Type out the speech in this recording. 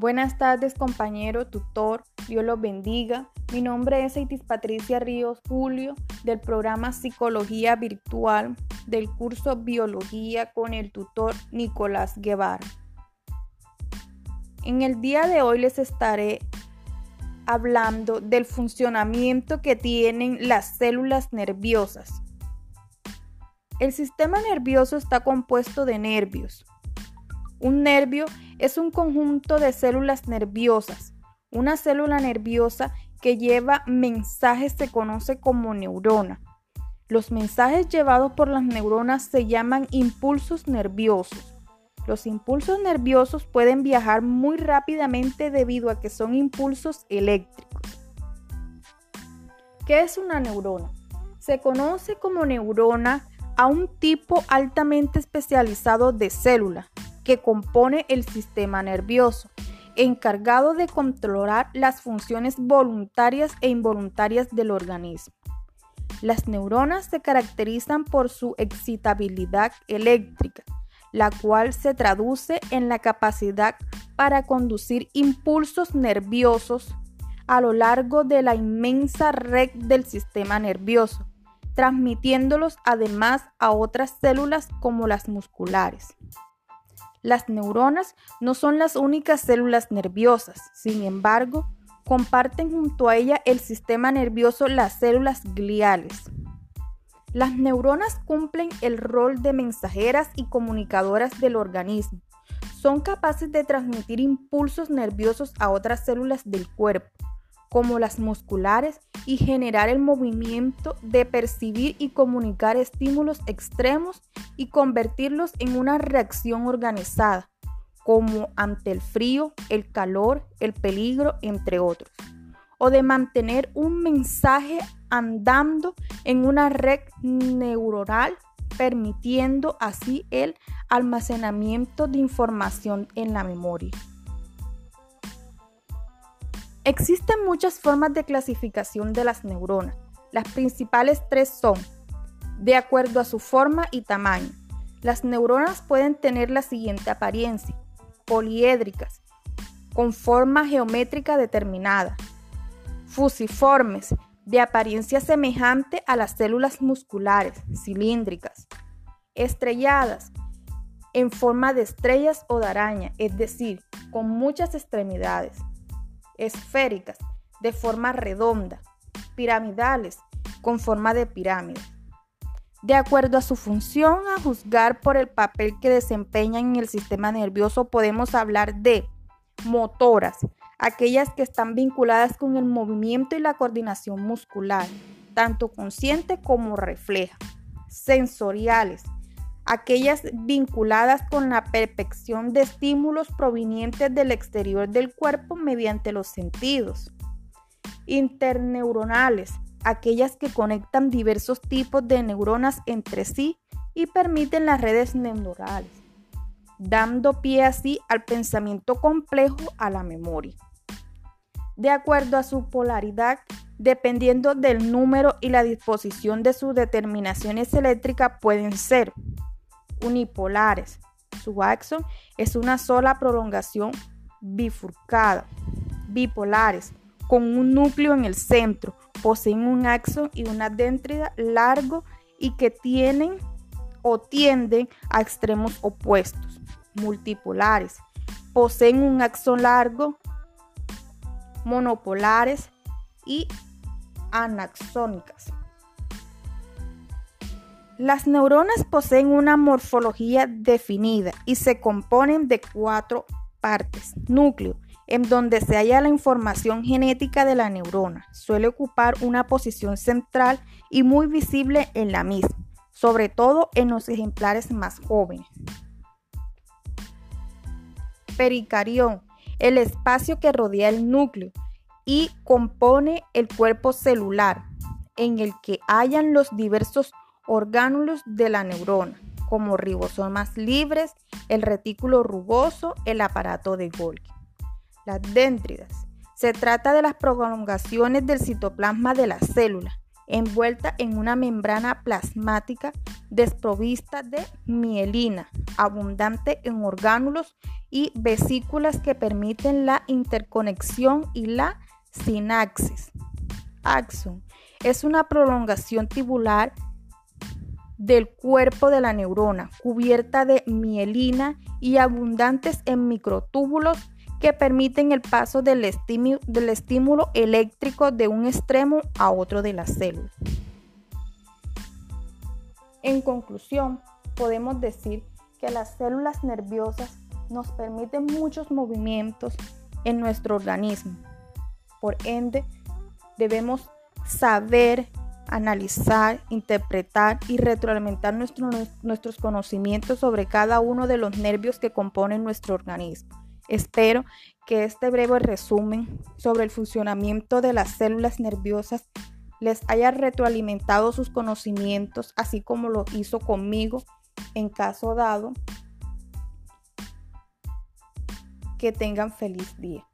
Buenas tardes compañero, tutor, Dios los bendiga. Mi nombre es Aitis Patricia Ríos Julio del programa Psicología Virtual del curso Biología con el tutor Nicolás Guevara. En el día de hoy les estaré hablando del funcionamiento que tienen las células nerviosas. El sistema nervioso está compuesto de nervios. Un nervio un conjunto de células nerviosas. Una célula nerviosa que lleva mensajes se conoce como neurona. Los mensajes llevados por las neuronas se llaman impulsos nerviosos. Los impulsos nerviosos pueden viajar muy rápidamente debido a que son impulsos eléctricos. ¿Qué es una neurona? Se conoce como neurona a un tipo altamente especializado de célula que compone el sistema nervioso, encargado de controlar las funciones voluntarias e involuntarias del organismo. Las neuronas se caracterizan por su excitabilidad eléctrica, la cual se traduce en la capacidad para conducir impulsos nerviosos a lo largo de la inmensa red del sistema nervioso, transmitiéndolos además a otras células como las musculares. Las neuronas no son las únicas células nerviosas, sin embargo, comparten junto a ella el sistema nervioso las células gliales. Las neuronas cumplen el rol de mensajeras y comunicadoras del organismo. Son capaces de transmitir impulsos nerviosos a otras células del cuerpo, como las musculares, y generar el movimiento de percibir y comunicar estímulos extremos y convertirlos en una reacción organizada, como ante el frío, el calor, el peligro, entre otros o de mantener un mensaje andando en una red neuronal, permitiendo así el almacenamiento de información en la memoria. Existen muchas formas de clasificación de las neuronas. Las principales tres son, de acuerdo a su forma y tamaño. Las neuronas pueden tener la siguiente apariencia, poliédricas, con forma geométrica determinada, fusiformes, de apariencia semejante a las células musculares, cilíndricas, estrelladas, en forma de estrellas o de araña, es decir, con muchas extremidades, esféricas, de forma redonda, piramidales, con forma de pirámide. De acuerdo a su función, a juzgar por el papel que desempeñan en el sistema nervioso, podemos hablar de motoras, aquellas que están vinculadas con el movimiento y la coordinación muscular, tanto consciente como refleja. Sensoriales, aquellas vinculadas con la perfección de estímulos provenientes del exterior del cuerpo mediante los sentidos. Interneuronales, aquellas que conectan diversos tipos de neuronas entre sí y permiten las redes neuronales, dando pie así al pensamiento complejo a la memoria de acuerdo a su polaridad, dependiendo del número y la disposición de sus determinaciones eléctricas, pueden ser unipolares. Su axón es una sola prolongación bifurcada. Bipolares, con un núcleo en el centro, poseen un axón y una dendrita largo y que tienen o tienden a extremos opuestos. Multipolares, poseen un axón largo monopolares y anaxónicas. Las neuronas poseen una morfología definida y se componen de cuatro partes. Núcleo, en donde se halla la información genética de la neurona. Suele ocupar una posición central y muy visible en la misma, sobre todo en los ejemplares más jóvenes. Pericarión, el espacio que rodea el núcleo y compone el cuerpo celular, en el que hayan los diversos orgánulos de la neurona, como ribosomas libres, el retículo rugoso, el aparato de Golgi. Las dendritas. Se trata de las prolongaciones del citoplasma de la célula, envuelta en una membrana plasmática desprovista de mielina, abundante en orgánulos y vesículas que permiten la interconexión y la sinapsis. Axon es una prolongación tibular del cuerpo de la neurona, cubierta de mielina y abundantes en microtúbulos que permiten el paso del, estímulo eléctrico de un extremo a otro de la célula. En conclusión, podemos decir que las células nerviosas nos permiten muchos movimientos en nuestro organismo. Por ende, debemos saber, analizar, interpretar y retroalimentar nuestros conocimientos sobre cada uno de los nervios que componen nuestro organismo. Espero que este breve resumen sobre el funcionamiento de las células nerviosas les haya retroalimentado sus conocimientos, así como lo hizo conmigo en caso dado. Que tengan feliz día.